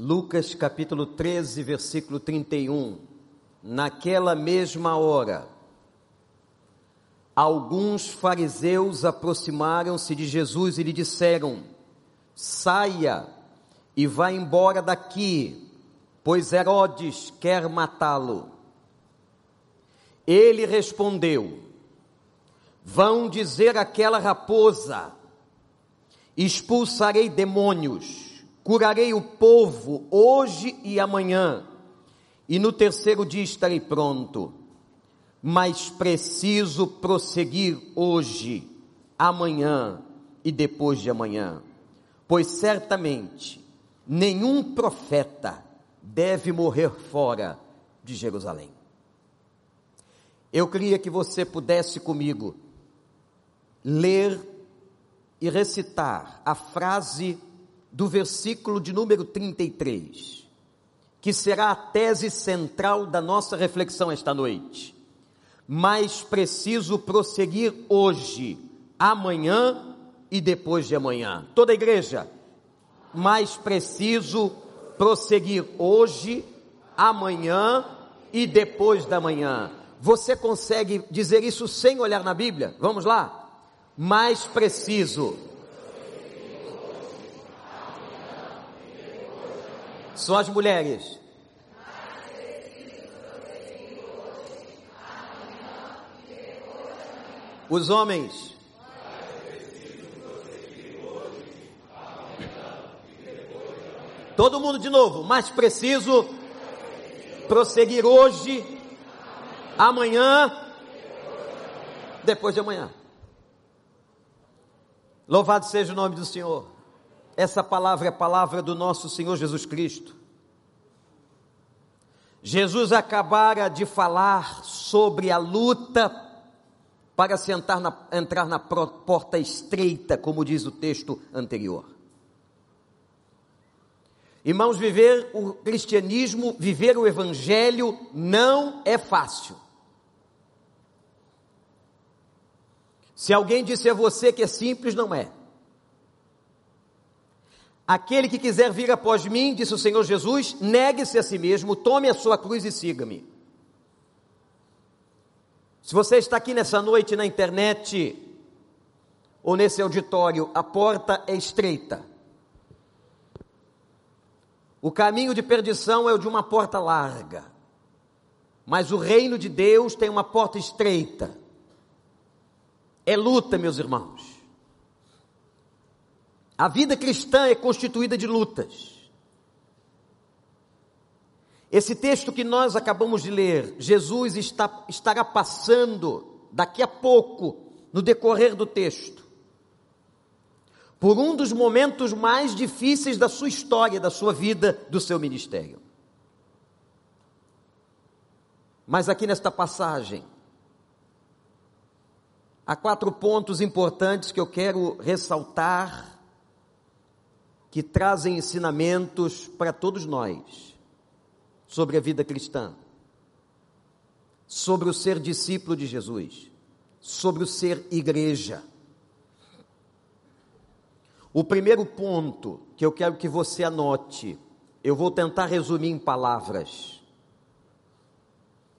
Lucas capítulo 13, versículo 31. Naquela mesma hora, alguns fariseus aproximaram-se de Jesus e lhe disseram: Saia e vá embora daqui, pois Herodes quer matá-lo. Ele respondeu: Vão dizer àquela raposa: Expulsarei demônios curarei o povo hoje e amanhã, e no terceiro dia estarei pronto. Mas preciso prosseguir hoje, amanhã e depois de amanhã, pois certamente nenhum profeta deve morrer fora de Jerusalém. Eu queria que você pudesse comigo ler e recitar a frase do versículo de número 33, que será a tese central da nossa reflexão esta noite. Mas preciso prosseguir hoje, amanhã e depois de amanhã. Toda a igreja, mas preciso prosseguir hoje, amanhã e depois da manhã. Você consegue dizer isso sem olhar na Bíblia? Vamos lá? Mais preciso são as mulheres. Os homens. Todo mundo de novo, mas preciso prosseguir hoje, amanhã, depois de amanhã. Louvado seja o nome do Senhor. Essa palavra é a palavra do nosso Senhor Jesus Cristo. Jesus acabara de falar sobre a luta para sentar na, entrar na porta estreita, como diz o texto anterior. Irmãos, viver o cristianismo, viver o evangelho não é fácil. Se alguém disse a você que é simples, não é. Aquele que quiser vir após mim, disse o Senhor Jesus, negue-se a si mesmo, tome a sua cruz e siga-me. Se você está aqui nessa noite na internet ou nesse auditório, a porta é estreita. O caminho de perdição é o de uma porta larga, mas o reino de Deus tem uma porta estreita. É luta, meus irmãos. A vida cristã é constituída de lutas. Esse texto que nós acabamos de ler, Jesus está, estará passando daqui a pouco, no decorrer do texto, por um dos momentos mais difíceis da sua história, da sua vida, do seu ministério. Mas aqui nesta passagem, há quatro pontos importantes que eu quero ressaltar que trazem ensinamentos para todos nós sobre a vida cristã, sobre o ser discípulo de Jesus, sobre o ser igreja. O primeiro ponto que eu quero que você anote, eu vou tentar resumir em palavras,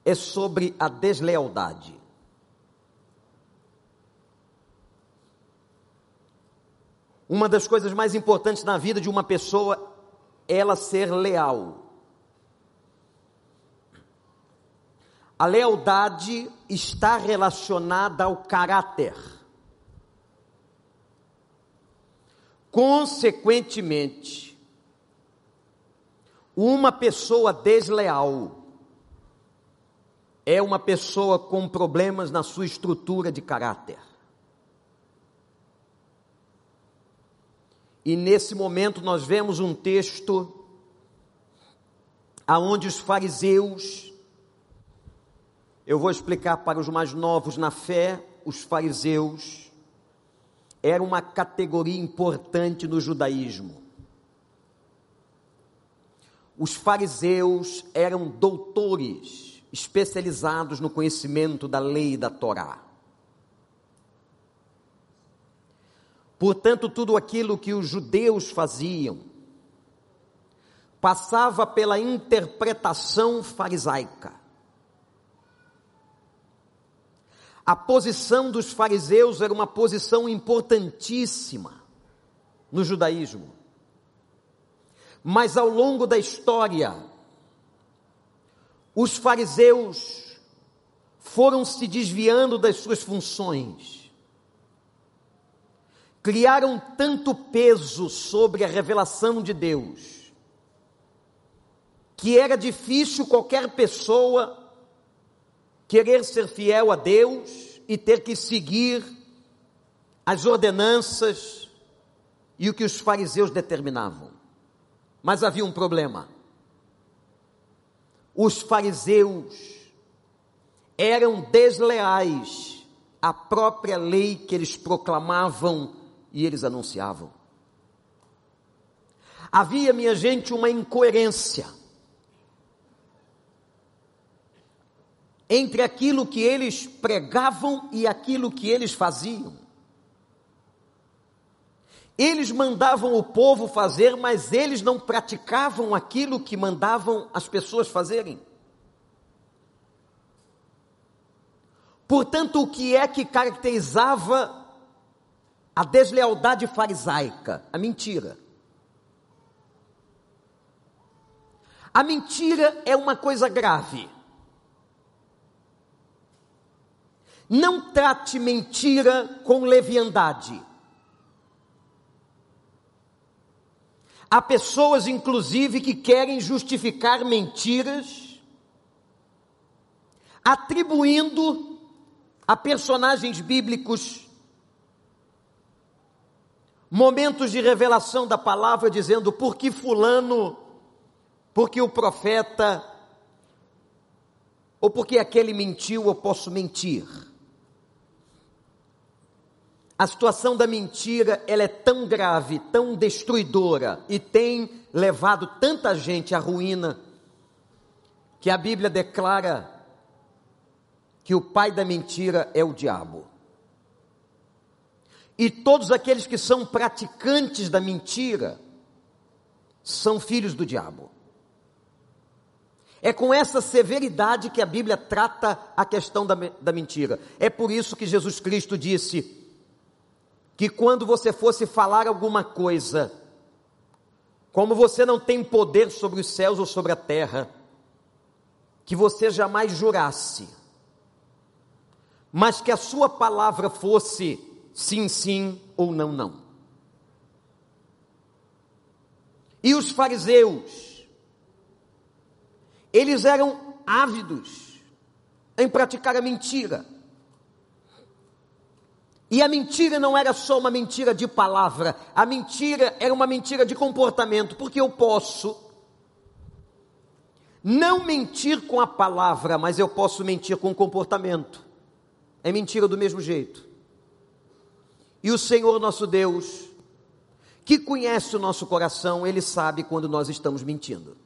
é sobre a deslealdade. Uma das coisas mais importantes na vida de uma pessoa é ela ser leal. A lealdade está relacionada ao caráter. Consequentemente, uma pessoa desleal é uma pessoa com problemas na sua estrutura de caráter. E nesse momento nós vemos um texto aonde os fariseus eu vou explicar para os mais novos na fé, os fariseus eram uma categoria importante no judaísmo. Os fariseus eram doutores especializados no conhecimento da lei da Torá. Portanto, tudo aquilo que os judeus faziam, passava pela interpretação farisaica. A posição dos fariseus era uma posição importantíssima no judaísmo. Mas ao longo da história, os fariseus foram se desviando das suas funções. Criaram tanto peso sobre a revelação de Deus, que era difícil qualquer pessoa querer ser fiel a Deus e ter que seguir as ordenanças e o que os fariseus determinavam. Mas havia um problema. Os fariseus eram desleais à própria lei que eles proclamavam e eles anunciavam. Havia, minha gente, uma incoerência entre aquilo que eles pregavam e aquilo que eles faziam. Eles mandavam o povo fazer, mas eles não praticavam aquilo que mandavam as pessoas fazerem. Portanto, o que é que caracterizava a deslealdade farisaica? A mentira. A mentira é uma coisa grave. Não trate mentira com leviandade. Há pessoas, inclusive, que querem justificar mentiras, atribuindo a personagens bíblicos momentos de revelação da palavra, dizendo: porque Fulano, porque o profeta, ou porque aquele mentiu, eu posso mentir. A situação da mentira, ela é tão grave, tão destruidora e tem levado tanta gente à ruína, que a Bíblia declara que o pai da mentira é o diabo. E todos aqueles que são praticantes da mentira são filhos do diabo. É com essa severidade que a Bíblia trata a questão da, da mentira. É por isso que Jesus Cristo disse: que quando você fosse falar alguma coisa, como você não tem poder sobre os céus ou sobre a terra, que você jamais jurasse, mas que a sua palavra fosse sim, sim ou não, não. E os fariseus, eles eram ávidos em praticar a mentira. E a mentira não era só uma mentira de palavra, a mentira era uma mentira de comportamento, porque eu posso não mentir com a palavra, mas eu posso mentir com o comportamento. É mentira do mesmo jeito. E o Senhor nosso Deus, que conhece o nosso coração, ele sabe quando nós estamos mentindo.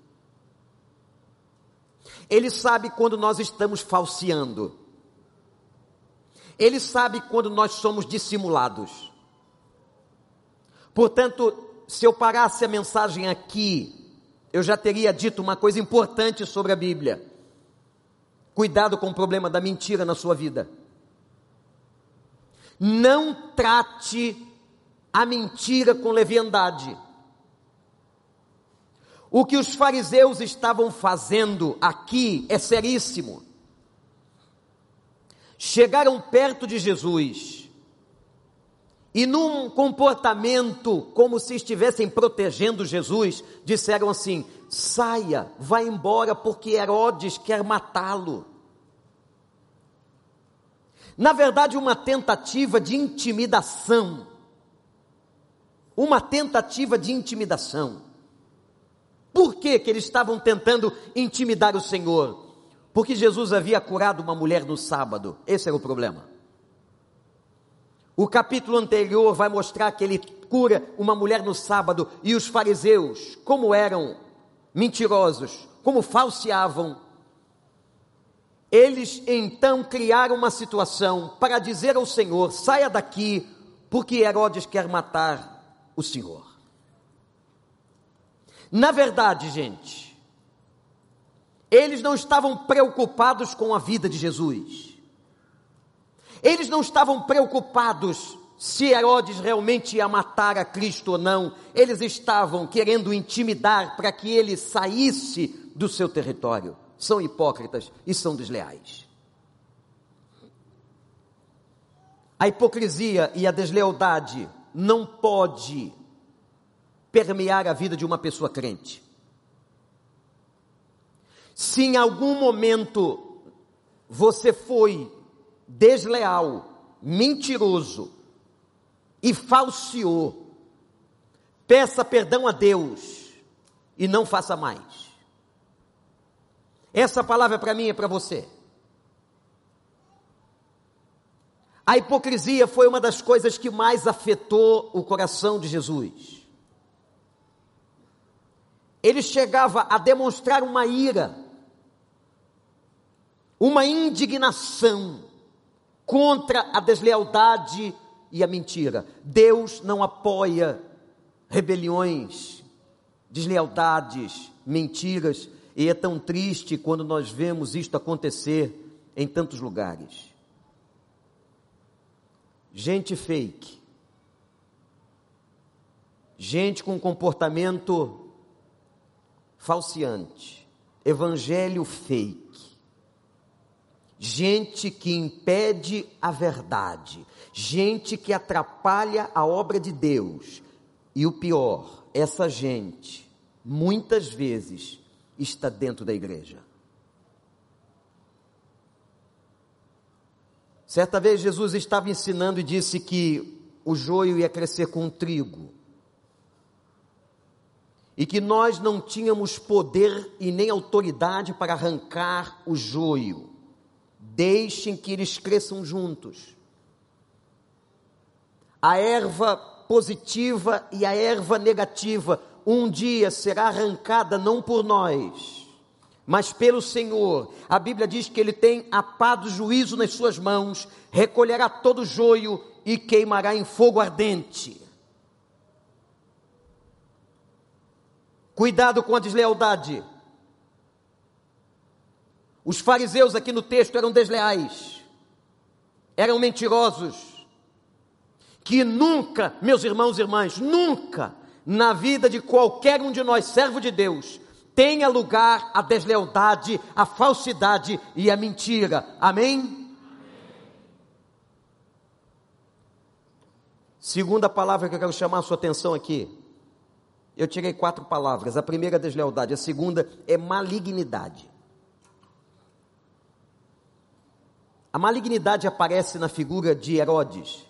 Ele sabe quando nós estamos falseando. Ele sabe quando nós somos dissimulados. Portanto, se eu parasse a mensagem aqui, eu já teria dito uma coisa importante sobre a Bíblia. Cuidado com o problema da mentira na sua vida. Não trate a mentira com leviandade. O que os fariseus estavam fazendo aqui é seríssimo chegaram perto de Jesus e, num comportamento como se estivessem protegendo Jesus, disseram assim: saia, vá embora, porque Herodes quer matá-lo. Na verdade, uma tentativa de intimidação. Uma tentativa de intimidação. Por que, que eles estavam tentando intimidar o Senhor? Porque Jesus havia curado uma mulher no sábado. Esse era o problema. O capítulo anterior vai mostrar que ele cura uma mulher no sábado e os fariseus, como eram mentirosos, como falseavam, eles então criaram uma situação para dizer ao Senhor: saia daqui, porque Herodes quer matar o Senhor. Na verdade, gente, eles não estavam preocupados com a vida de Jesus. Eles não estavam preocupados se Herodes realmente ia matar a Cristo ou não. Eles estavam querendo intimidar para que ele saísse do seu território. São hipócritas e são desleais. A hipocrisia e a deslealdade não pode permear a vida de uma pessoa crente. Se em algum momento você foi desleal, mentiroso e falseou, peça perdão a Deus e não faça mais. Essa palavra para mim é para você. A hipocrisia foi uma das coisas que mais afetou o coração de Jesus ele chegava a demonstrar uma ira, uma indignação contra a deslealdade e a mentira. Deus não apoia rebeliões, deslealdades, mentiras, e é tão triste quando nós vemos isto acontecer em tantos lugares. Gente fake, gente com comportamento falseante, evangelho fake, gente que impede a verdade, gente que atrapalha a obra de Deus. E o pior, essa gente, muitas vezes, está dentro da igreja. Certa vez Jesus estava ensinando e disse que o joio ia crescer com o trigo e que nós não tínhamos poder e nem autoridade para arrancar o joio. Deixem que eles cresçam juntos. A erva positiva e a erva negativa um dia será arrancada não por nós, mas pelo Senhor. A Bíblia diz que ele tem a pá do juízo nas suas mãos, recolherá todo o joio e queimará em fogo ardente. Cuidado com a deslealdade. Os fariseus aqui no texto eram desleais, eram mentirosos, que nunca, meus irmãos e irmãs, nunca na vida de qualquer um de nós, servo de Deus, tenha lugar a deslealdade, a falsidade e a mentira. Amém? Segunda palavra que eu quero chamar a sua atenção aqui eu tirei quatro palavras. A primeira é deslealdade, a segunda é malignidade. A malignidade aparece na figura de Herodes.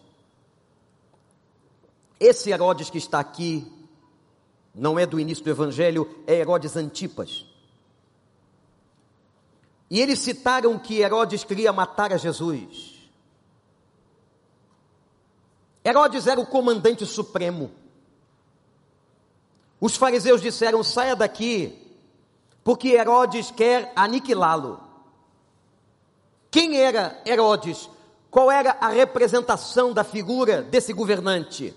Esse Herodes que está aqui não é do início do evangelho, é Herodes Antipas. E eles citaram que Herodes queria matar a Jesus. Herodes era o comandante supremo. Os fariseus disseram: saia daqui, porque Herodes quer aniquilá-lo. Quem era Herodes? Qual era a representação da figura desse governante?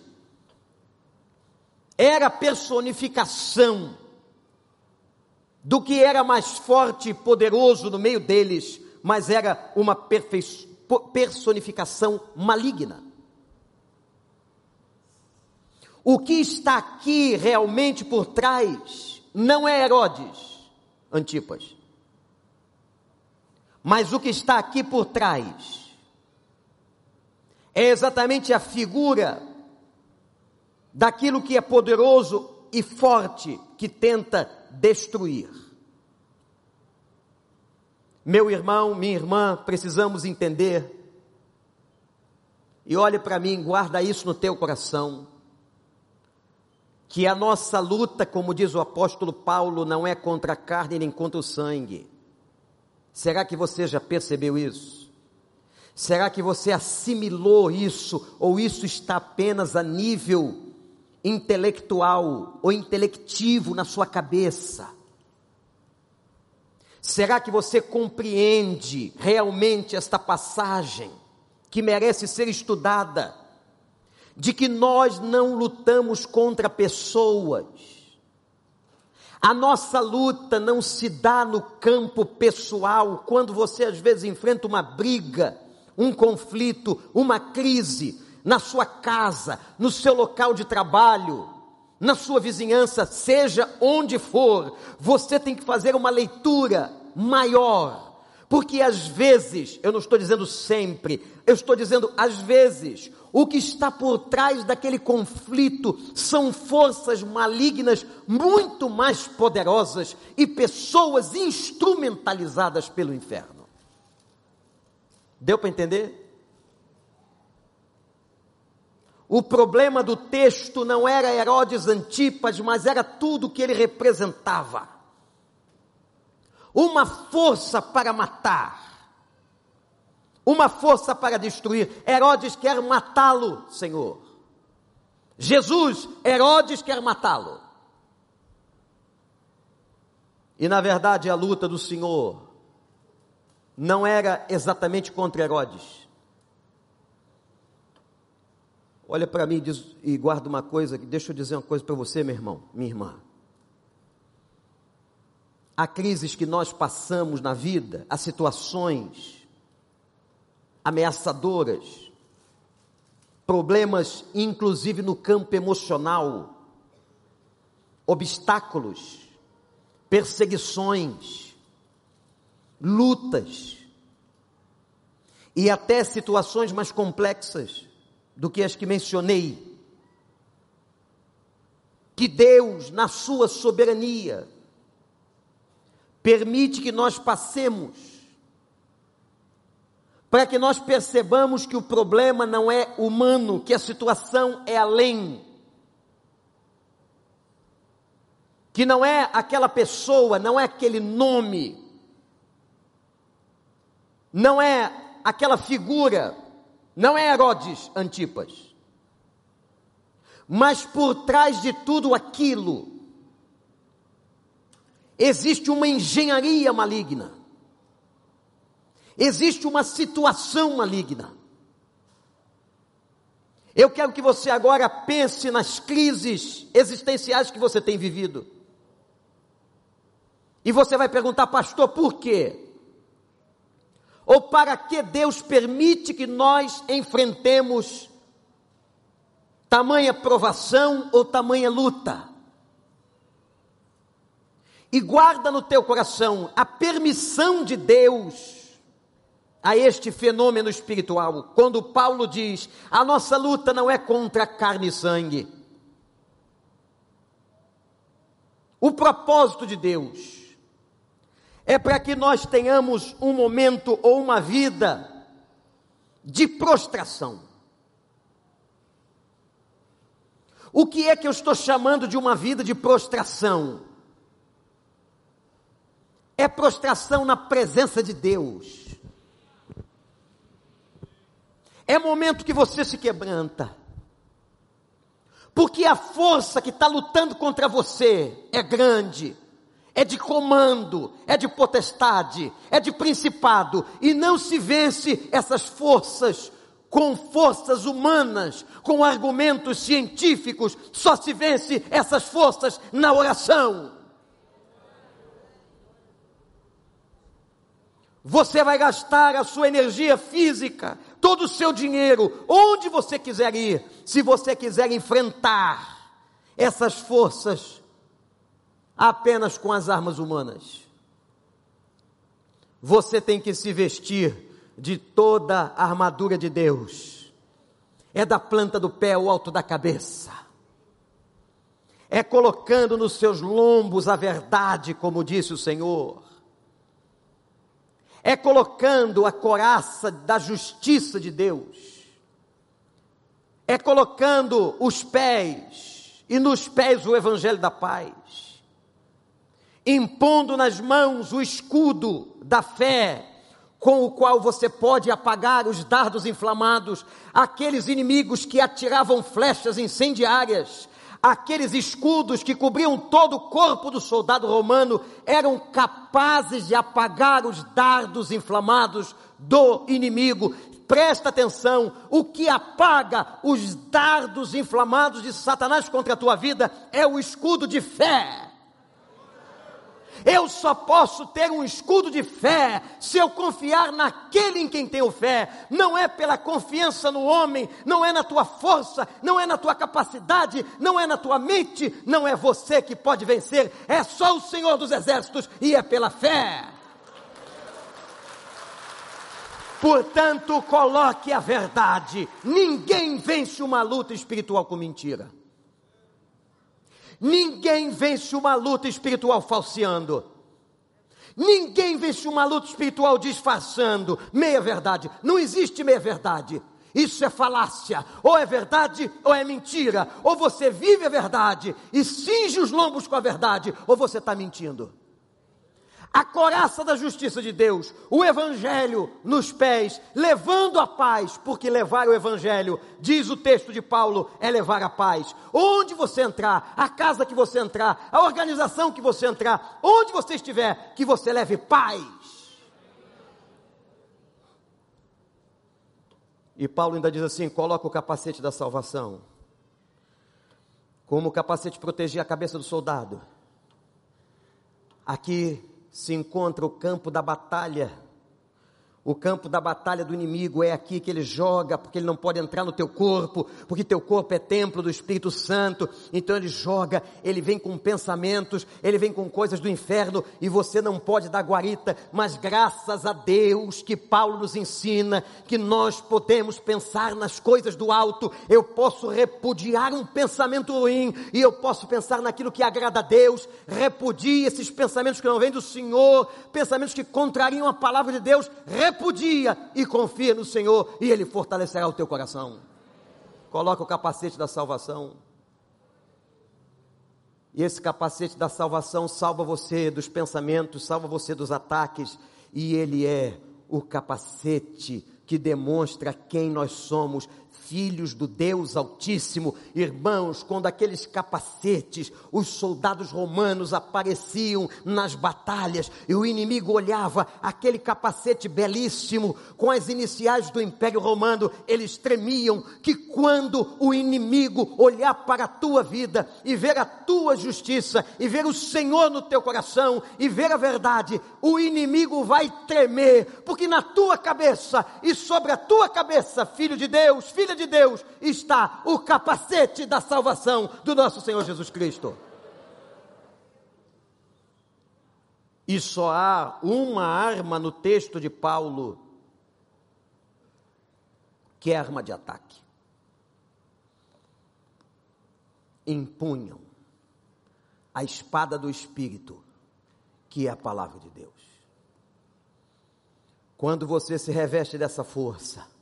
Era a personificação do que era mais forte e poderoso no meio deles, mas era uma personificação maligna. O que está aqui realmente por trás não é Herodes, Antipas. Mas o que está aqui por trás é exatamente a figura daquilo que é poderoso e forte que tenta destruir. Meu irmão, minha irmã, precisamos entender. E olhe para mim, guarda isso no teu coração que a nossa luta, como diz o apóstolo Paulo, não é contra a carne nem contra o sangue. Será que você já percebeu isso? Será que você assimilou isso ou isso está apenas a nível intelectual ou intelectivo na sua cabeça? Será que você compreende realmente esta passagem que merece ser estudada? de que nós não lutamos contra pessoas. A nossa luta não se dá no campo pessoal, quando você às vezes enfrenta uma briga, um conflito, uma crise na sua casa, no seu local de trabalho, na sua vizinhança, seja onde for, você tem que fazer uma leitura maior. Porque às vezes, eu não estou dizendo sempre, eu estou dizendo às vezes, o que está por trás daquele conflito são forças malignas muito mais poderosas e pessoas instrumentalizadas pelo inferno. Deu para entender? O problema do texto não era Herodes Antipas, mas era tudo que ele representava. Uma força para matar uma força para destruir. Herodes quer matá-lo, Senhor. Jesus, Herodes quer matá-lo. E na verdade a luta do Senhor não era exatamente contra Herodes. Olha para mim diz, e guarda uma coisa, deixa eu dizer uma coisa para você, meu irmão, minha irmã. Há crises que nós passamos na vida, há situações ameaçadoras, problemas inclusive no campo emocional, obstáculos, perseguições, lutas e até situações mais complexas do que as que mencionei. Que Deus, na sua soberania, permite que nós passemos para que nós percebamos que o problema não é humano, que a situação é além. Que não é aquela pessoa, não é aquele nome, não é aquela figura, não é Herodes Antipas. Mas por trás de tudo aquilo, existe uma engenharia maligna Existe uma situação maligna. Eu quero que você agora pense nas crises existenciais que você tem vivido. E você vai perguntar, pastor, por quê? Ou para que Deus permite que nós enfrentemos tamanha provação ou tamanha luta? E guarda no teu coração a permissão de Deus a este fenômeno espiritual, quando Paulo diz: a nossa luta não é contra carne e sangue. O propósito de Deus é para que nós tenhamos um momento ou uma vida de prostração. O que é que eu estou chamando de uma vida de prostração? É prostração na presença de Deus é momento que você se quebranta. Porque a força que está lutando contra você é grande, é de comando, é de potestade, é de principado, e não se vence essas forças com forças humanas, com argumentos científicos, só se vence essas forças na oração. Você vai gastar a sua energia física, todo o seu dinheiro, onde você quiser ir, se você quiser enfrentar essas forças apenas com as armas humanas. Você tem que se vestir de toda a armadura de Deus. É da planta do pé ao alto da cabeça. É colocando nos seus lombos a verdade, como disse o Senhor é colocando a coraça da justiça de Deus, é colocando os pés, e nos pés o evangelho da paz, impondo nas mãos o escudo da fé, com o qual você pode apagar os dardos inflamados, aqueles inimigos que atiravam flechas incendiárias, aqueles escudos que cobriam todo o corpo do soldado romano eram capazes de apagar os dardos inflamados do inimigo. Presta atenção, o que apaga os dardos inflamados de Satanás contra a tua vida é o escudo de fé. Eu só posso ter um escudo de fé se eu confiar naquele em quem tenho fé. Não é pela confiança no homem, não é na tua força, não é na tua capacidade, não é na tua mente, não é você que pode vencer, é só o Senhor dos Exércitos e é pela fé. Portanto, coloque a verdade. Ninguém vence uma luta espiritual com mentira. Ninguém vence uma luta espiritual falseando. Ninguém vence uma luta espiritual disfarçando. Meia verdade. Não existe meia verdade. Isso é falácia. Ou é verdade ou é mentira. Ou você vive a verdade e cinge os lombos com a verdade, ou você está mentindo a coraça da justiça de Deus, o Evangelho nos pés, levando a paz, porque levar o Evangelho, diz o texto de Paulo, é levar a paz. Onde você entrar, a casa que você entrar, a organização que você entrar, onde você estiver, que você leve paz. E Paulo ainda diz assim: coloca o capacete da salvação. Como o capacete protegia a cabeça do soldado. Aqui se encontra o campo da batalha o campo da batalha do inimigo é aqui que ele joga, porque ele não pode entrar no teu corpo, porque teu corpo é templo do Espírito Santo. Então ele joga, ele vem com pensamentos, ele vem com coisas do inferno e você não pode dar guarita, mas graças a Deus que Paulo nos ensina que nós podemos pensar nas coisas do alto. Eu posso repudiar um pensamento ruim e eu posso pensar naquilo que agrada a Deus. Repudie esses pensamentos que não vêm do Senhor, pensamentos que contrariam a palavra de Deus. Repudie repudia e confia no Senhor e Ele fortalecerá o teu coração. Coloca o capacete da salvação. E esse capacete da salvação salva você dos pensamentos, salva você dos ataques, e ele é o capacete que demonstra quem nós somos, filhos do Deus Altíssimo. Irmãos, quando aqueles capacetes, os soldados romanos apareciam nas batalhas e o inimigo olhava aquele capacete belíssimo com as iniciais do Império Romano, eles tremiam que quando o inimigo olhar para a tua vida e ver a tua justiça e ver o Senhor no teu coração e ver a verdade, o inimigo vai tremer, porque na tua cabeça e sobre a tua cabeça, filho de Deus, filha de Deus está o capacete da salvação do nosso Senhor Jesus Cristo. E só há uma arma no texto de Paulo, que é arma de ataque. Empunham a espada do Espírito, que é a palavra de Deus. Quando você se reveste dessa força,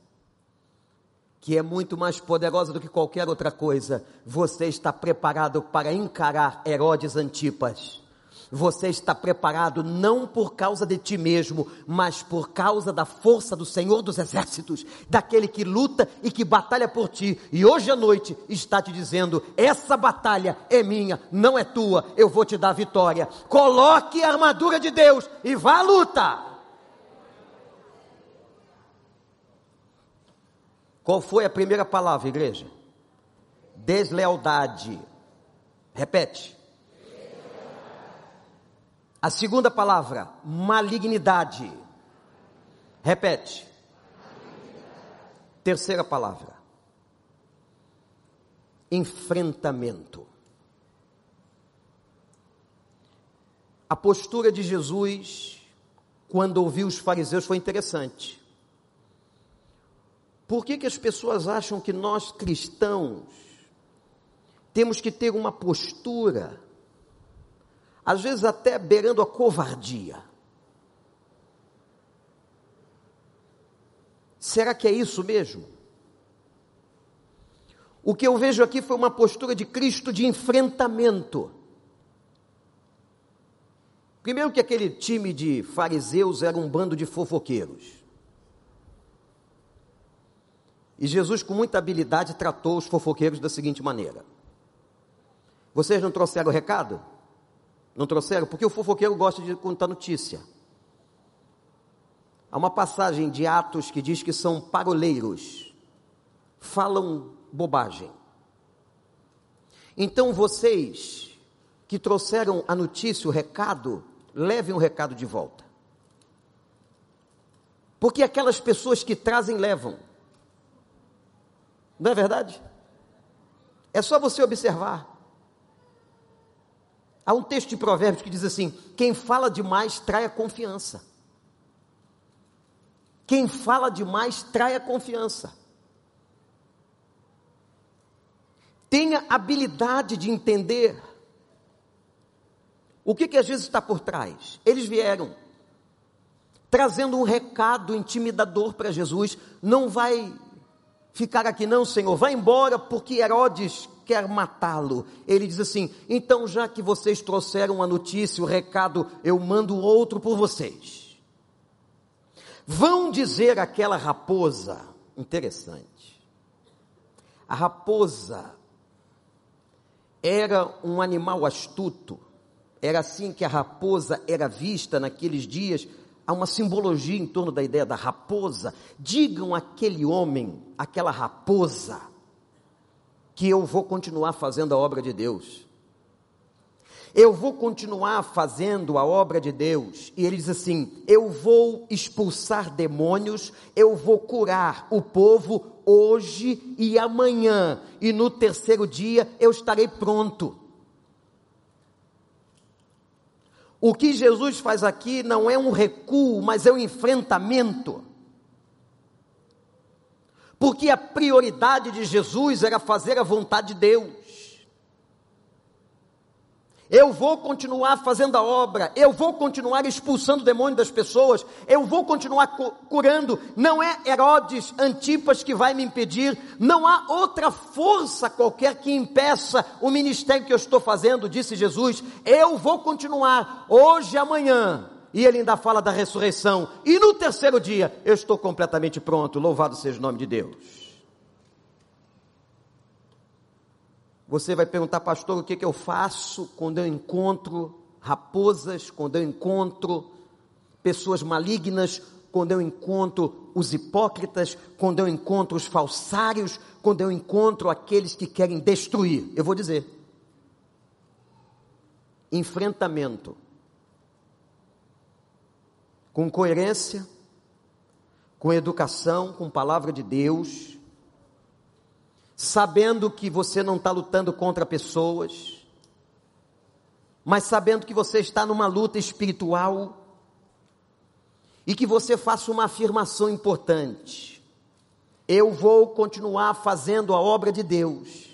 que é muito mais poderosa do que qualquer outra coisa, você está preparado para encarar Herodes Antipas. Você está preparado não por causa de ti mesmo, mas por causa da força do Senhor dos Exércitos, daquele que luta e que batalha por ti. E hoje à noite está te dizendo: essa batalha é minha, não é tua, eu vou te dar vitória. Coloque a armadura de Deus e vá à luta. Qual foi a primeira palavra, igreja? Deslealdade. Repete. A segunda palavra, malignidade. Repete. Terceira palavra, enfrentamento. A postura de Jesus, quando ouviu os fariseus, foi interessante. Por que, que as pessoas acham que nós cristãos temos que ter uma postura, às vezes até beirando a covardia? Será que é isso mesmo? O que eu vejo aqui foi uma postura de Cristo de enfrentamento. Primeiro, que aquele time de fariseus era um bando de fofoqueiros. E Jesus, com muita habilidade, tratou os fofoqueiros da seguinte maneira: Vocês não trouxeram o recado? Não trouxeram? Porque o fofoqueiro gosta de contar notícia. Há uma passagem de Atos que diz que são paroleiros, falam bobagem. Então vocês que trouxeram a notícia, o recado, levem o recado de volta. Porque aquelas pessoas que trazem, levam. Não é verdade? É só você observar. Há um texto de Provérbios que diz assim: quem fala demais trai a confiança. Quem fala demais trai a confiança. Tenha habilidade de entender o que, que às vezes está por trás. Eles vieram trazendo um recado intimidador para Jesus: não vai ficar aqui, não, Senhor, vai embora, porque Herodes quer matá-lo. Ele diz assim: então, já que vocês trouxeram a notícia, o recado, eu mando outro por vocês. Vão dizer aquela raposa, interessante. A raposa era um animal astuto, era assim que a raposa era vista naqueles dias. Há uma simbologia em torno da ideia da raposa. Digam aquele homem, aquela raposa, que eu vou continuar fazendo a obra de Deus eu vou continuar fazendo a obra de Deus. E ele diz assim: eu vou expulsar demônios, eu vou curar o povo hoje e amanhã, e no terceiro dia eu estarei pronto. O que Jesus faz aqui não é um recuo, mas é um enfrentamento. Porque a prioridade de Jesus era fazer a vontade de Deus. Eu vou continuar fazendo a obra, eu vou continuar expulsando o demônio das pessoas, eu vou continuar curando. Não é Herodes Antipas que vai me impedir, não há outra força qualquer que impeça o ministério que eu estou fazendo, disse Jesus. Eu vou continuar hoje e amanhã. E ele ainda fala da ressurreição. E no terceiro dia, eu estou completamente pronto. Louvado seja o nome de Deus. Você vai perguntar, pastor, o que, que eu faço quando eu encontro raposas, quando eu encontro pessoas malignas, quando eu encontro os hipócritas, quando eu encontro os falsários, quando eu encontro aqueles que querem destruir. Eu vou dizer: enfrentamento com coerência, com educação, com palavra de Deus, sabendo que você não está lutando contra pessoas, mas sabendo que você está numa luta espiritual e que você faça uma afirmação importante. Eu vou continuar fazendo a obra de Deus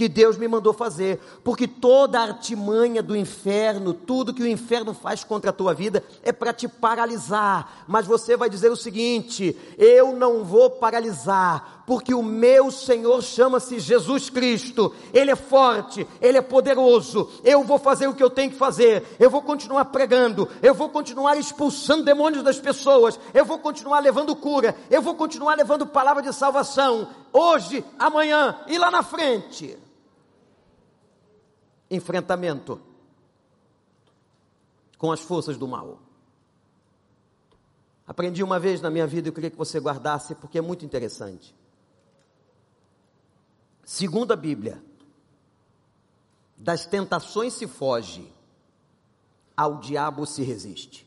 que Deus me mandou fazer, porque toda a artimanha do inferno, tudo que o inferno faz contra a tua vida é para te paralisar. Mas você vai dizer o seguinte: eu não vou paralisar, porque o meu Senhor chama-se Jesus Cristo, Ele é forte, Ele é poderoso. Eu vou fazer o que eu tenho que fazer, eu vou continuar pregando, eu vou continuar expulsando demônios das pessoas, eu vou continuar levando cura, eu vou continuar levando palavra de salvação, hoje, amanhã e lá na frente. Enfrentamento com as forças do mal. Aprendi uma vez na minha vida, eu queria que você guardasse, porque é muito interessante. Segundo a Bíblia, das tentações se foge, ao diabo se resiste.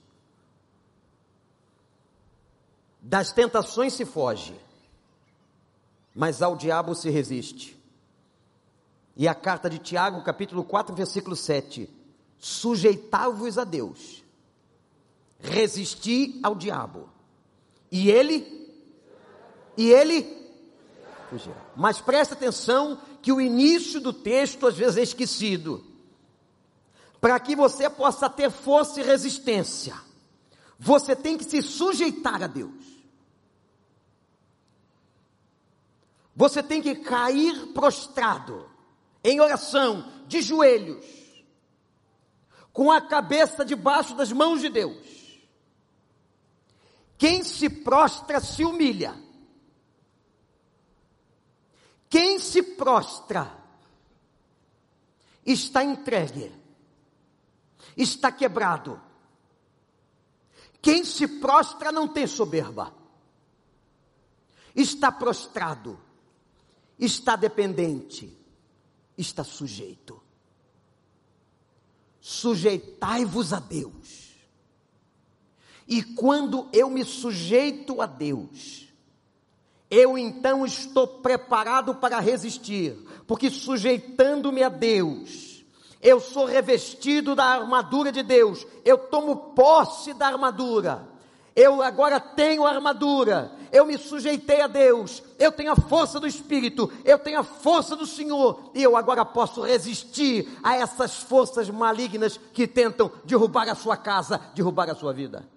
Das tentações se foge, mas ao diabo se resiste. E a carta de Tiago, capítulo 4, versículo 7. Sujeitai-vos a Deus, resisti ao diabo, e ele, e ele fugirá. Mas presta atenção que o início do texto às vezes é esquecido. Para que você possa ter força e resistência, você tem que se sujeitar a Deus. Você tem que cair prostrado em oração, de joelhos, com a cabeça debaixo das mãos de Deus. Quem se prostra se humilha. Quem se prostra está entregue, está quebrado. Quem se prostra não tem soberba, está prostrado, está dependente está sujeito. Sujeitai-vos a Deus. E quando eu me sujeito a Deus, eu então estou preparado para resistir, porque sujeitando-me a Deus, eu sou revestido da armadura de Deus, eu tomo posse da armadura, eu agora tenho armadura, eu me sujeitei a Deus, eu tenho a força do Espírito, eu tenho a força do Senhor, e eu agora posso resistir a essas forças malignas que tentam derrubar a sua casa, derrubar a sua vida.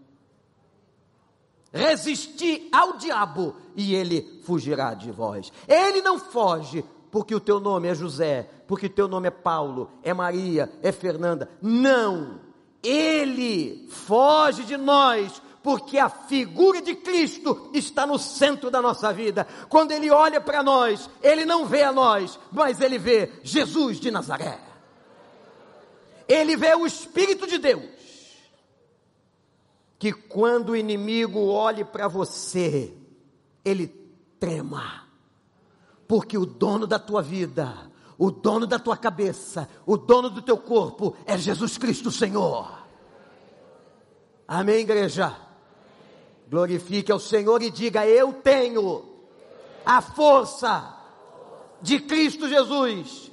Resistir ao diabo e ele fugirá de vós. Ele não foge porque o teu nome é José, porque o teu nome é Paulo, é Maria, é Fernanda. Não! Ele foge de nós porque a figura de Cristo está no centro da nossa vida. Quando Ele olha para nós, Ele não vê a nós, mas Ele vê Jesus de Nazaré. Ele vê o Espírito de Deus. Que quando o inimigo olhe para você, ele trema, porque o dono da tua vida, o dono da tua cabeça, o dono do teu corpo é Jesus Cristo Senhor. Amém, igreja? Glorifique ao Senhor e diga: Eu tenho a força de Cristo Jesus,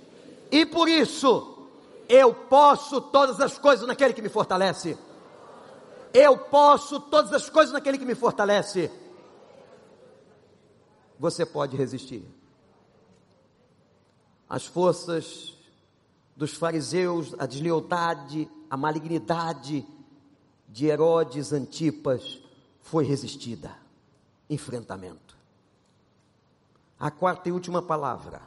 e por isso eu posso todas as coisas naquele que me fortalece. Eu posso todas as coisas naquele que me fortalece. Você pode resistir. As forças dos fariseus, a deslealdade, a malignidade de Herodes Antipas, foi resistida. Enfrentamento. A quarta e última palavra.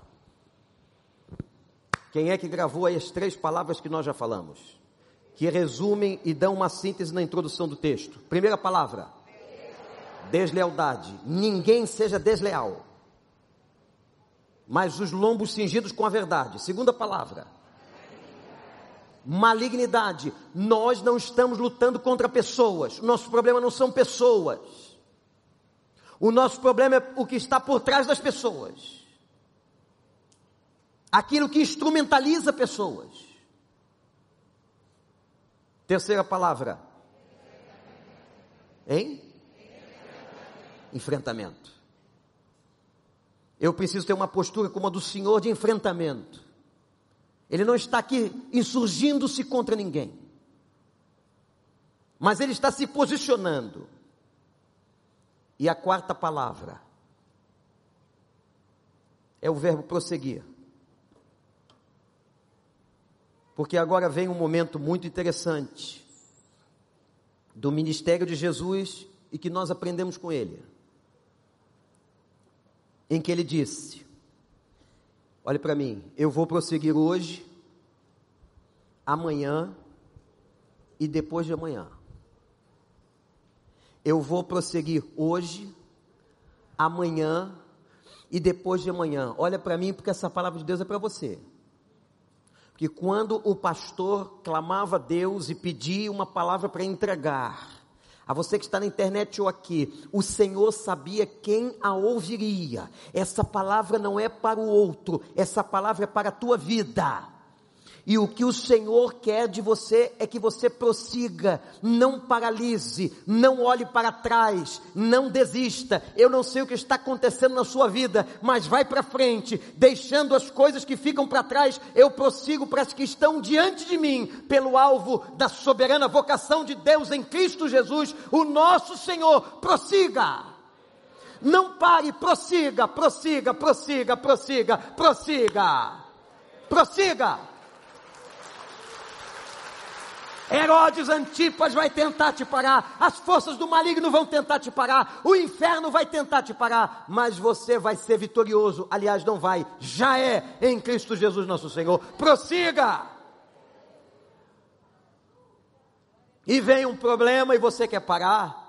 Quem é que gravou as três palavras que nós já falamos? Que resumem e dão uma síntese na introdução do texto. Primeira palavra: deslealdade. Ninguém seja desleal. Mas os lombos cingidos com a verdade. Segunda palavra: malignidade. Nós não estamos lutando contra pessoas. Nosso problema não são pessoas. O nosso problema é o que está por trás das pessoas. Aquilo que instrumentaliza pessoas. Terceira palavra. Hein? Enfrentamento. Eu preciso ter uma postura como a do Senhor de enfrentamento. Ele não está aqui insurgindo-se contra ninguém. Mas ele está se posicionando. E a quarta palavra é o verbo prosseguir. Porque agora vem um momento muito interessante do ministério de Jesus e que nós aprendemos com ele. Em que ele disse: Olhe para mim, eu vou prosseguir hoje, amanhã e depois de amanhã. Eu vou prosseguir hoje, amanhã e depois de amanhã. Olha para mim, porque essa palavra de Deus é para você. Porque quando o pastor clamava a Deus e pedia uma palavra para entregar, a você que está na internet ou aqui, o Senhor sabia quem a ouviria. Essa palavra não é para o outro, essa palavra é para a tua vida. E o que o Senhor quer de você é que você prossiga, não paralise, não olhe para trás, não desista. Eu não sei o que está acontecendo na sua vida, mas vai para frente, deixando as coisas que ficam para trás, eu prossigo para as que estão diante de mim, pelo alvo da soberana vocação de Deus em Cristo Jesus, o nosso Senhor. Prossiga. Não pare, prossiga, prossiga, prossiga, prossiga, prossiga. Prossiga. Herodes Antipas vai tentar te parar, as forças do maligno vão tentar te parar, o inferno vai tentar te parar, mas você vai ser vitorioso. Aliás, não vai, já é em Cristo Jesus nosso Senhor. Prossiga! E vem um problema e você quer parar,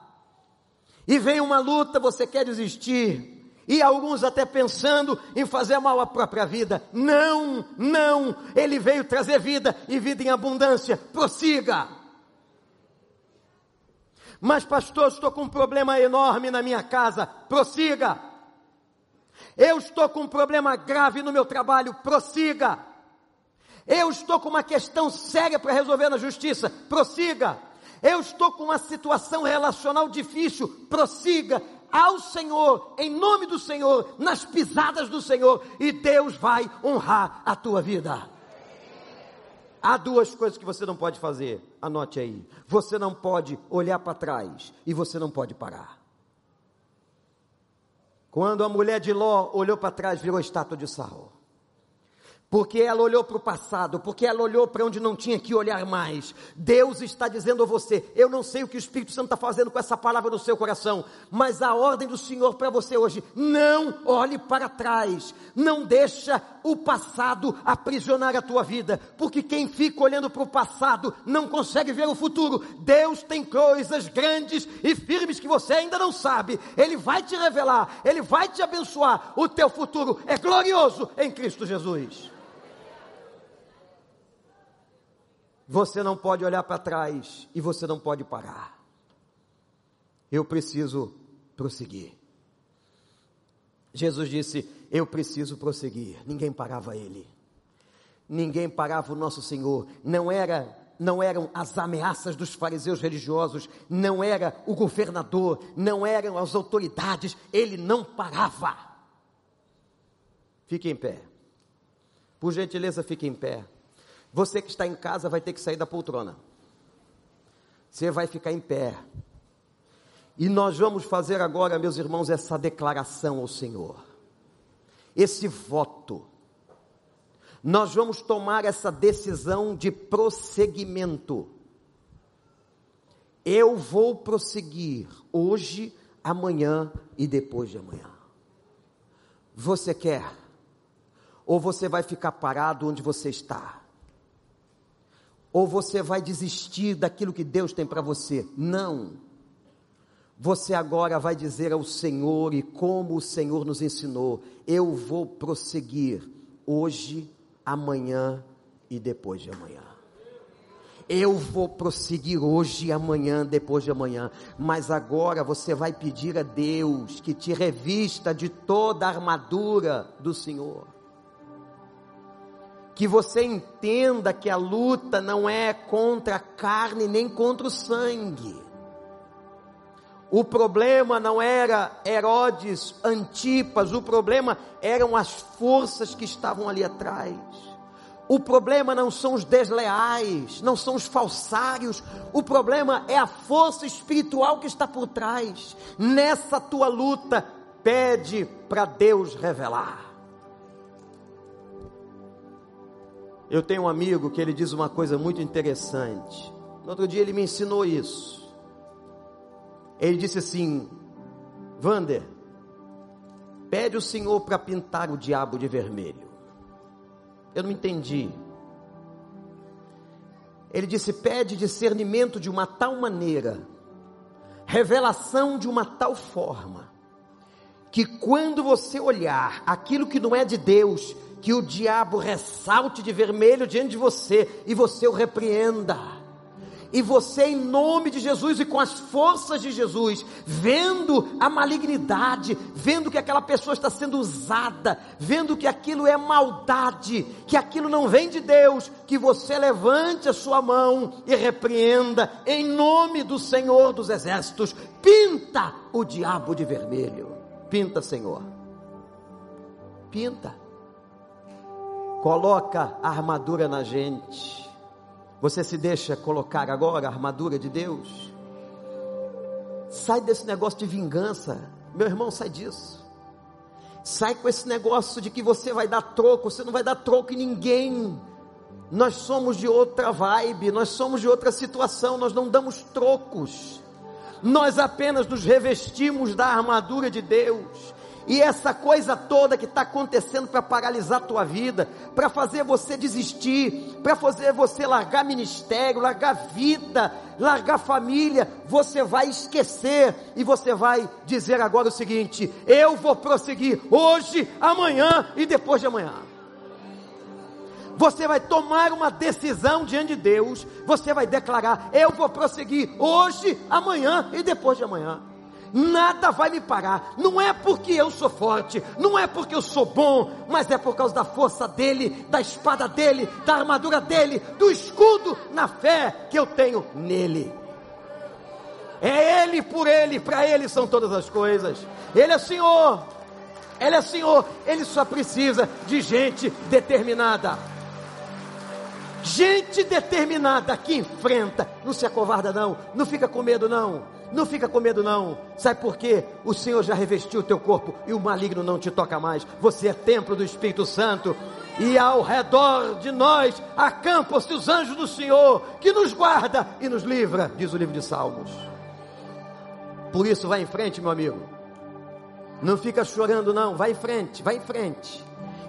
e vem uma luta, você quer desistir, e alguns até pensando em fazer mal à própria vida. Não, não, ele veio trazer vida e vida em abundância. Prossiga. Mas, pastor, estou com um problema enorme na minha casa. Prossiga. Eu estou com um problema grave no meu trabalho. Prossiga. Eu estou com uma questão séria para resolver na justiça. Prossiga. Eu estou com uma situação relacional difícil. Prossiga ao Senhor, em nome do Senhor, nas pisadas do Senhor, e Deus vai honrar a tua vida. Há duas coisas que você não pode fazer, anote aí. Você não pode olhar para trás e você não pode parar. Quando a mulher de Ló olhou para trás, virou estátua de sal porque ela olhou para o passado, porque ela olhou para onde não tinha que olhar mais. Deus está dizendo a você: eu não sei o que o Espírito Santo está fazendo com essa palavra no seu coração, mas a ordem do Senhor para você hoje: não olhe para trás, não deixa o passado aprisionar a tua vida, porque quem fica olhando para o passado não consegue ver o futuro. Deus tem coisas grandes e firmes que você ainda não sabe. Ele vai te revelar, ele vai te abençoar. O teu futuro é glorioso em Cristo Jesus. Você não pode olhar para trás e você não pode parar. Eu preciso prosseguir. Jesus disse: Eu preciso prosseguir. Ninguém parava ele. Ninguém parava o nosso Senhor. Não era não eram as ameaças dos fariseus religiosos, não era o governador, não eram as autoridades, ele não parava. Fique em pé. Por gentileza, fique em pé. Você que está em casa vai ter que sair da poltrona. Você vai ficar em pé. E nós vamos fazer agora, meus irmãos, essa declaração ao Senhor. Esse voto. Nós vamos tomar essa decisão de prosseguimento. Eu vou prosseguir hoje, amanhã e depois de amanhã. Você quer? Ou você vai ficar parado onde você está? Ou você vai desistir daquilo que Deus tem para você? Não. Você agora vai dizer ao Senhor, e como o Senhor nos ensinou, eu vou prosseguir hoje, amanhã e depois de amanhã. Eu vou prosseguir hoje, amanhã, depois de amanhã, mas agora você vai pedir a Deus que te revista de toda a armadura do Senhor que você entenda que a luta não é contra a carne nem contra o sangue. O problema não era Herodes, Antipas, o problema eram as forças que estavam ali atrás. O problema não são os desleais, não são os falsários, o problema é a força espiritual que está por trás. Nessa tua luta, pede para Deus revelar. Eu tenho um amigo que ele diz uma coisa muito interessante. No outro dia ele me ensinou isso. Ele disse assim: Vander, pede o Senhor para pintar o diabo de vermelho. Eu não entendi. Ele disse: pede discernimento de uma tal maneira, revelação de uma tal forma, que quando você olhar aquilo que não é de Deus, que o diabo ressalte de vermelho diante de você e você o repreenda. E você, em nome de Jesus e com as forças de Jesus, vendo a malignidade, vendo que aquela pessoa está sendo usada, vendo que aquilo é maldade, que aquilo não vem de Deus, que você levante a sua mão e repreenda, em nome do Senhor dos Exércitos, pinta o diabo de vermelho. Pinta, Senhor. Pinta coloca a armadura na gente. Você se deixa colocar agora a armadura de Deus? Sai desse negócio de vingança, meu irmão, sai disso. Sai com esse negócio de que você vai dar troco, você não vai dar troco em ninguém. Nós somos de outra vibe, nós somos de outra situação, nós não damos trocos. Nós apenas nos revestimos da armadura de Deus. E essa coisa toda que está acontecendo para paralisar a tua vida, para fazer você desistir, para fazer você largar ministério, largar vida, largar família, você vai esquecer e você vai dizer agora o seguinte: eu vou prosseguir hoje, amanhã e depois de amanhã. Você vai tomar uma decisão diante de Deus, você vai declarar: eu vou prosseguir hoje, amanhã e depois de amanhã nada vai me parar. Não é porque eu sou forte, não é porque eu sou bom, mas é por causa da força dele, da espada dele, da armadura dele, do escudo na fé que eu tenho nele. É Ele, por Ele, para Ele são todas as coisas. Ele é Senhor. Ele é Senhor. Ele só precisa de gente determinada. Gente determinada que enfrenta. Não se acovarda, não. Não fica com medo, não. Não fica com medo, não. Sabe por quê? O Senhor já revestiu o teu corpo e o maligno não te toca mais. Você é templo do Espírito Santo. E ao redor de nós acampam-se os anjos do Senhor, que nos guarda e nos livra, diz o livro de Salmos. Por isso, vai em frente, meu amigo. Não fica chorando, não. Vai em frente, vai em frente.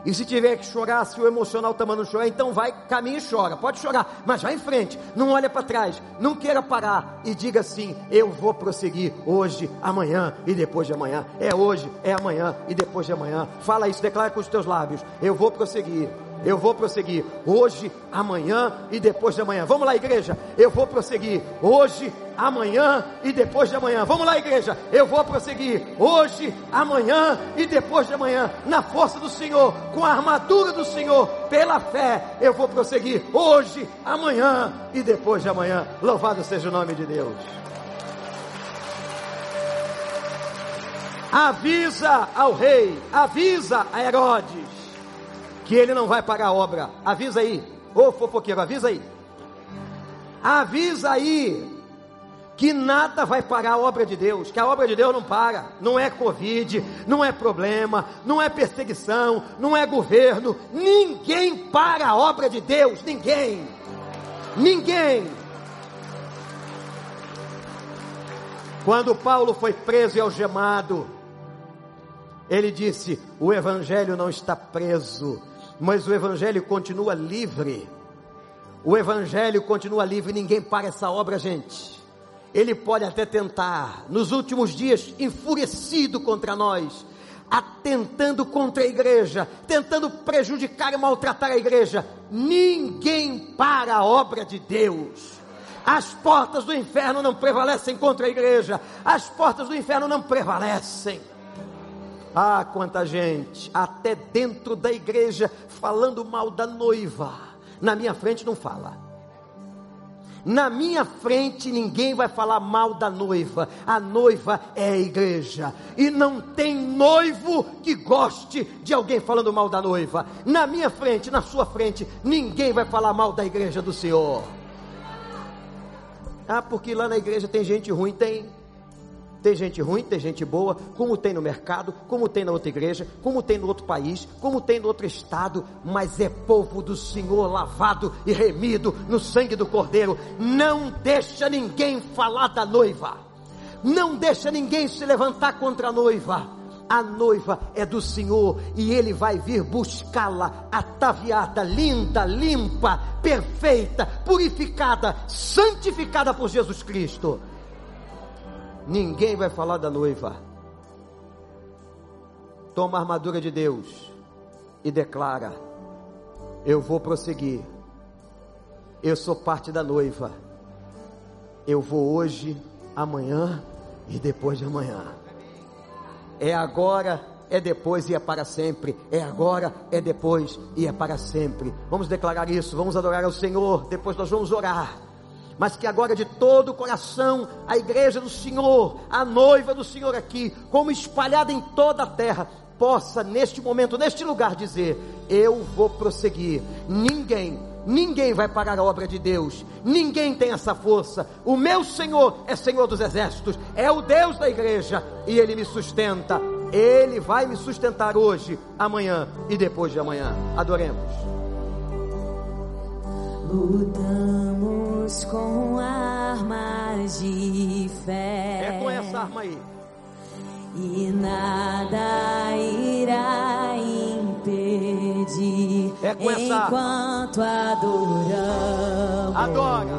E se tiver que chorar, se o emocional está mandando chorar, então vai, caminha e chora. Pode chorar, mas vai em frente. Não olha para trás. Não queira parar. E diga assim: Eu vou prosseguir hoje, amanhã e depois de amanhã. É hoje, é amanhã e depois de amanhã. Fala isso, declara com os teus lábios. Eu vou prosseguir. Eu vou prosseguir hoje, amanhã e depois de amanhã. Vamos lá, igreja. Eu vou prosseguir hoje, amanhã e depois de amanhã. Vamos lá, igreja. Eu vou prosseguir hoje, amanhã e depois de amanhã. Na força do Senhor, com a armadura do Senhor, pela fé. Eu vou prosseguir hoje, amanhã e depois de amanhã. Louvado seja o nome de Deus. Avisa ao rei, avisa a Herodes que ele não vai pagar a obra. Avisa aí, ô fofoqueiro, avisa aí. Avisa aí que nada vai parar a obra de Deus, que a obra de Deus não para, não é Covid, não é problema, não é perseguição, não é governo, ninguém para a obra de Deus, ninguém, ninguém. Quando Paulo foi preso e algemado, ele disse: O evangelho não está preso, mas o Evangelho continua livre. O Evangelho continua livre, ninguém para essa obra, gente. Ele pode até tentar, nos últimos dias, enfurecido contra nós, atentando contra a igreja, tentando prejudicar e maltratar a igreja. Ninguém para a obra de Deus. As portas do inferno não prevalecem contra a igreja, as portas do inferno não prevalecem. Ah, quanta gente, até dentro da igreja, falando mal da noiva. Na minha frente não fala. Na minha frente ninguém vai falar mal da noiva. A noiva é a igreja. E não tem noivo que goste de alguém falando mal da noiva. Na minha frente, na sua frente, ninguém vai falar mal da igreja do Senhor. Ah, porque lá na igreja tem gente ruim, tem. Tem gente ruim, tem gente boa, como tem no mercado, como tem na outra igreja, como tem no outro país, como tem no outro estado, mas é povo do Senhor lavado e remido no sangue do Cordeiro. Não deixa ninguém falar da noiva, não deixa ninguém se levantar contra a noiva. A noiva é do Senhor e Ele vai vir buscá-la ataviada, linda, limpa, perfeita, purificada, santificada por Jesus Cristo. Ninguém vai falar da noiva. Toma a armadura de Deus e declara: Eu vou prosseguir. Eu sou parte da noiva. Eu vou hoje, amanhã e depois de amanhã. É agora, é depois e é para sempre. É agora, é depois e é para sempre. Vamos declarar isso, vamos adorar ao Senhor. Depois nós vamos orar mas que agora de todo o coração a igreja do Senhor, a noiva do Senhor aqui, como espalhada em toda a terra, possa neste momento, neste lugar dizer: eu vou prosseguir. Ninguém, ninguém vai parar a obra de Deus. Ninguém tem essa força. O meu Senhor é Senhor dos exércitos, é o Deus da igreja e ele me sustenta. Ele vai me sustentar hoje, amanhã e depois de amanhã. Adoremos. Lutamos com armas de fé. É com essa arma aí. E nada irá impedir é com essa enquanto adoramos. Adora.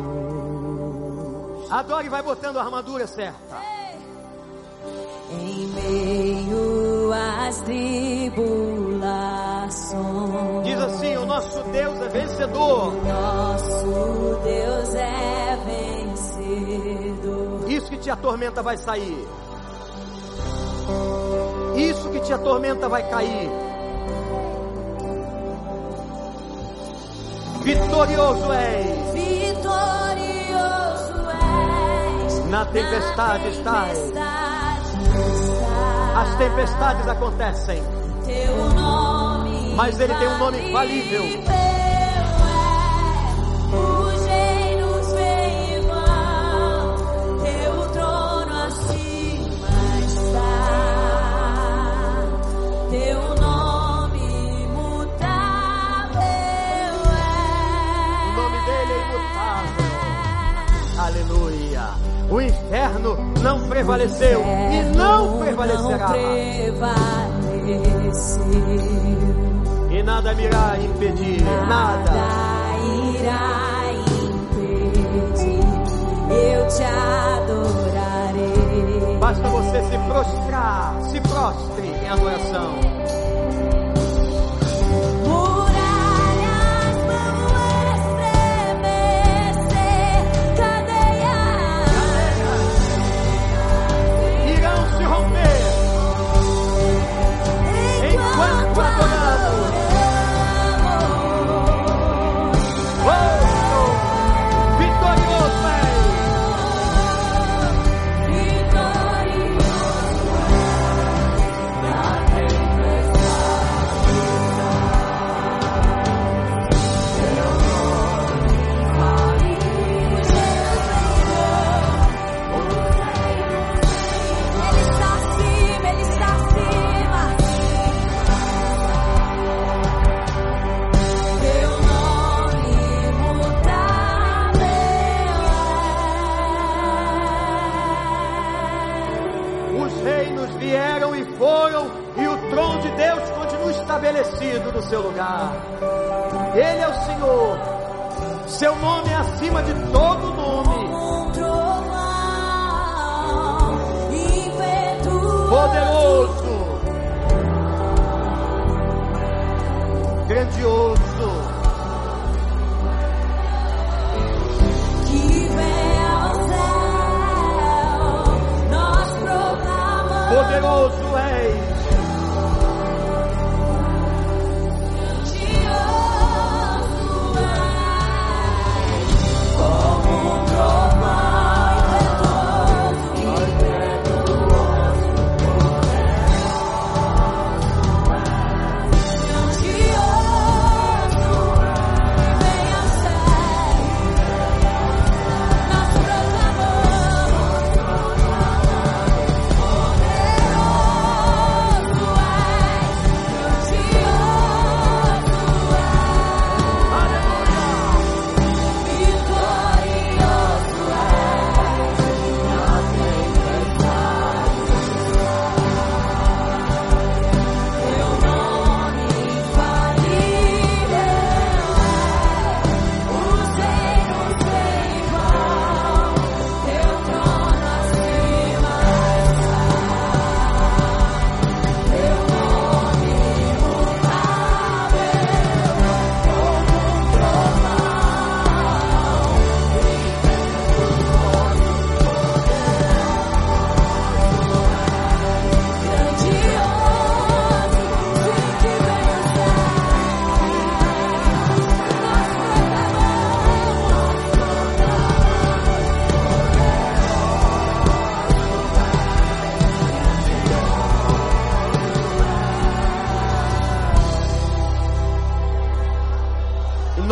Adora e vai botando a armadura certa. Em meio às tribulações Diz assim: o nosso Deus é vencedor. Nosso Deus é vencedor. Isso que te atormenta vai sair. Isso que te atormenta vai cair. Vitorioso és. Vitorioso és. Na tempestade estás. tempestade As tempestades acontecem, mas ele tem um nome infalível. Prevaleceu e não prevalecerá. E nada irá impedir. Nada. irá impedir. Eu te adorarei. Basta você se prostrar. Se prostre em adoração. Seu lugar. Ele é o Senhor. Seu nome é acima de todo nome. Poderoso.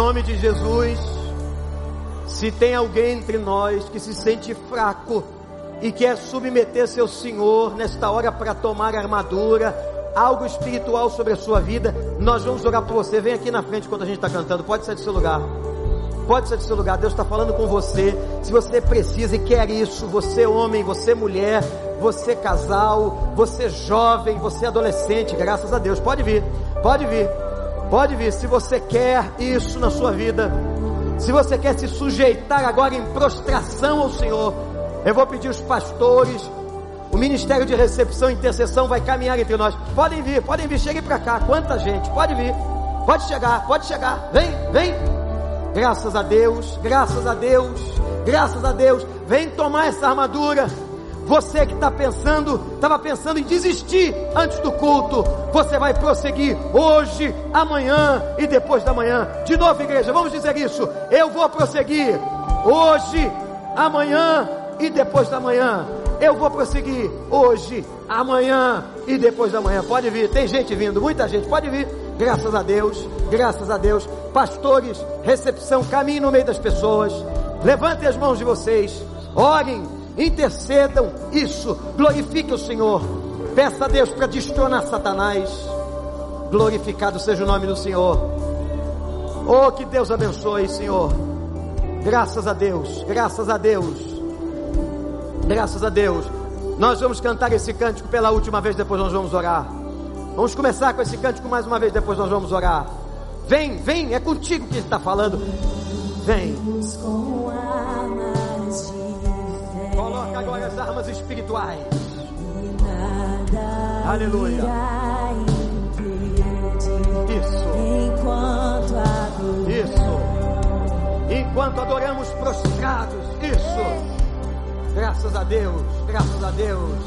Nome de Jesus, se tem alguém entre nós que se sente fraco e quer submeter seu Senhor nesta hora para tomar armadura, algo espiritual sobre a sua vida, nós vamos orar por você. Vem aqui na frente quando a gente está cantando, pode sair do seu lugar. Pode sair do seu lugar, Deus está falando com você. Se você precisa e quer isso, você homem, você mulher, você casal, você jovem, você adolescente, graças a Deus, pode vir, pode vir. Pode vir, se você quer isso na sua vida, se você quer se sujeitar agora em prostração ao Senhor, eu vou pedir os pastores, o ministério de recepção e intercessão vai caminhar entre nós. Podem vir, podem vir, cheguem para cá. Quanta gente, pode vir, pode chegar, pode chegar. Vem, vem. Graças a Deus, graças a Deus, graças a Deus. Vem tomar essa armadura. Você que está pensando, estava pensando em desistir antes do culto, você vai prosseguir hoje, amanhã e depois da manhã. De novo, igreja, vamos dizer isso. Eu vou prosseguir hoje, amanhã e depois da manhã. Eu vou prosseguir hoje, amanhã e depois da manhã. Pode vir, tem gente vindo, muita gente, pode vir. Graças a Deus, graças a Deus. Pastores, recepção, caminhe no meio das pessoas. Levantem as mãos de vocês, orem, intercedam. Isso, glorifique o Senhor. Peça a Deus para destronar Satanás. Glorificado seja o nome do Senhor. Oh, que Deus abençoe, Senhor. Graças a Deus, graças a Deus, graças a Deus. Nós vamos cantar esse cântico pela última vez, depois nós vamos orar. Vamos começar com esse cântico mais uma vez, depois nós vamos orar. Vem, vem, é contigo que ele está falando. Vem. Agora as armas espirituais. Aleluia. Isso, isso. Enquanto adoramos prostrados, isso. Graças a Deus, graças a Deus.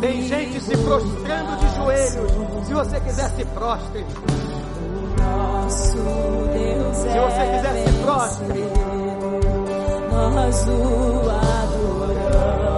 Tem gente se prostrando de joelhos. Se você quiser, se prostre. Nosso Deus Se é você quiser, se prostre. Nós o adoramos.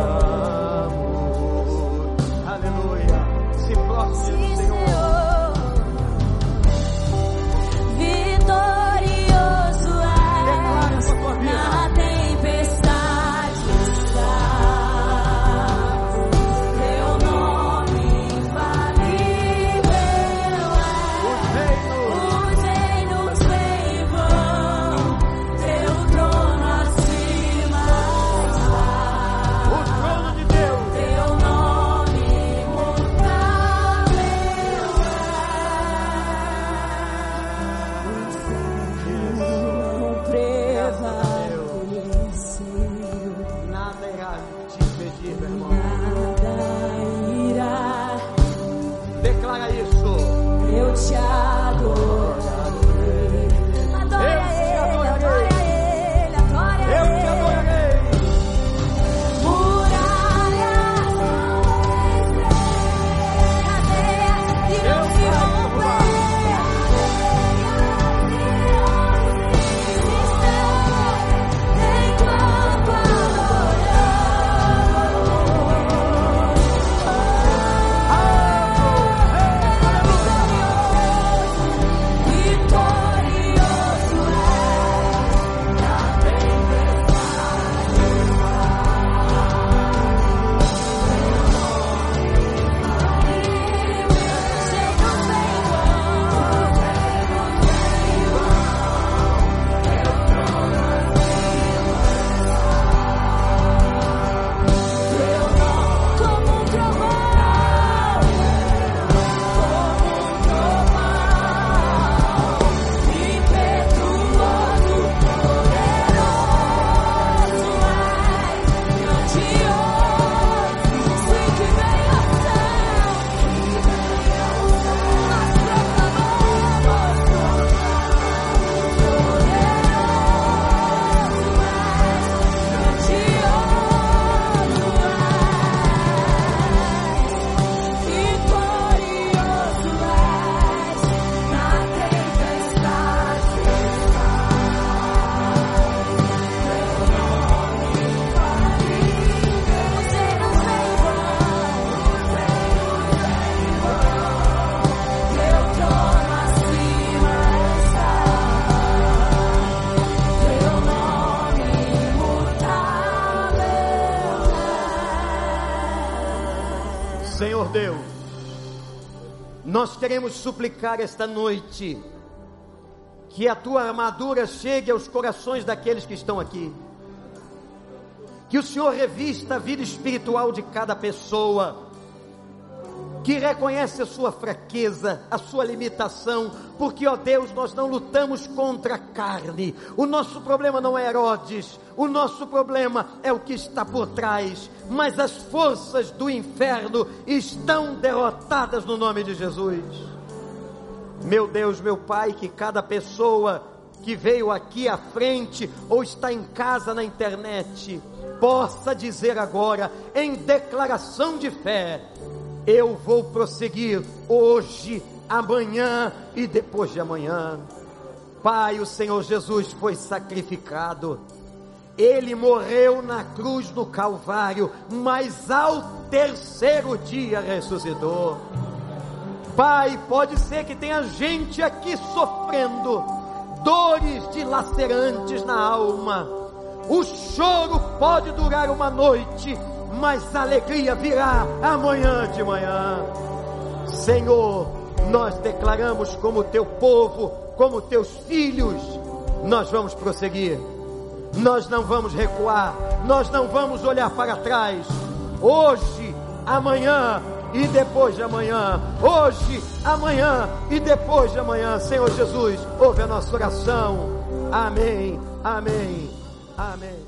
Senhor Deus, nós queremos suplicar esta noite que a tua armadura chegue aos corações daqueles que estão aqui. Que o Senhor revista a vida espiritual de cada pessoa, que reconhece a sua fraqueza, a sua limitação, porque, ó Deus, nós não lutamos contra a carne. O nosso problema não é Herodes, o nosso problema é o que está por trás. Mas as forças do inferno estão derrotadas no nome de Jesus. Meu Deus, meu Pai, que cada pessoa que veio aqui à frente ou está em casa na internet possa dizer agora, em declaração de fé: Eu vou prosseguir hoje, amanhã e depois de amanhã. Pai, o Senhor Jesus foi sacrificado. Ele morreu na cruz do Calvário, mas ao terceiro dia ressuscitou. Pai, pode ser que tenha gente aqui sofrendo dores dilacerantes na alma. O choro pode durar uma noite, mas a alegria virá amanhã de manhã. Senhor, nós declaramos como teu povo, como teus filhos, nós vamos prosseguir. Nós não vamos recuar, nós não vamos olhar para trás. Hoje, amanhã e depois de amanhã. Hoje, amanhã e depois de amanhã. Senhor Jesus, ouve a nossa oração. Amém, amém, amém.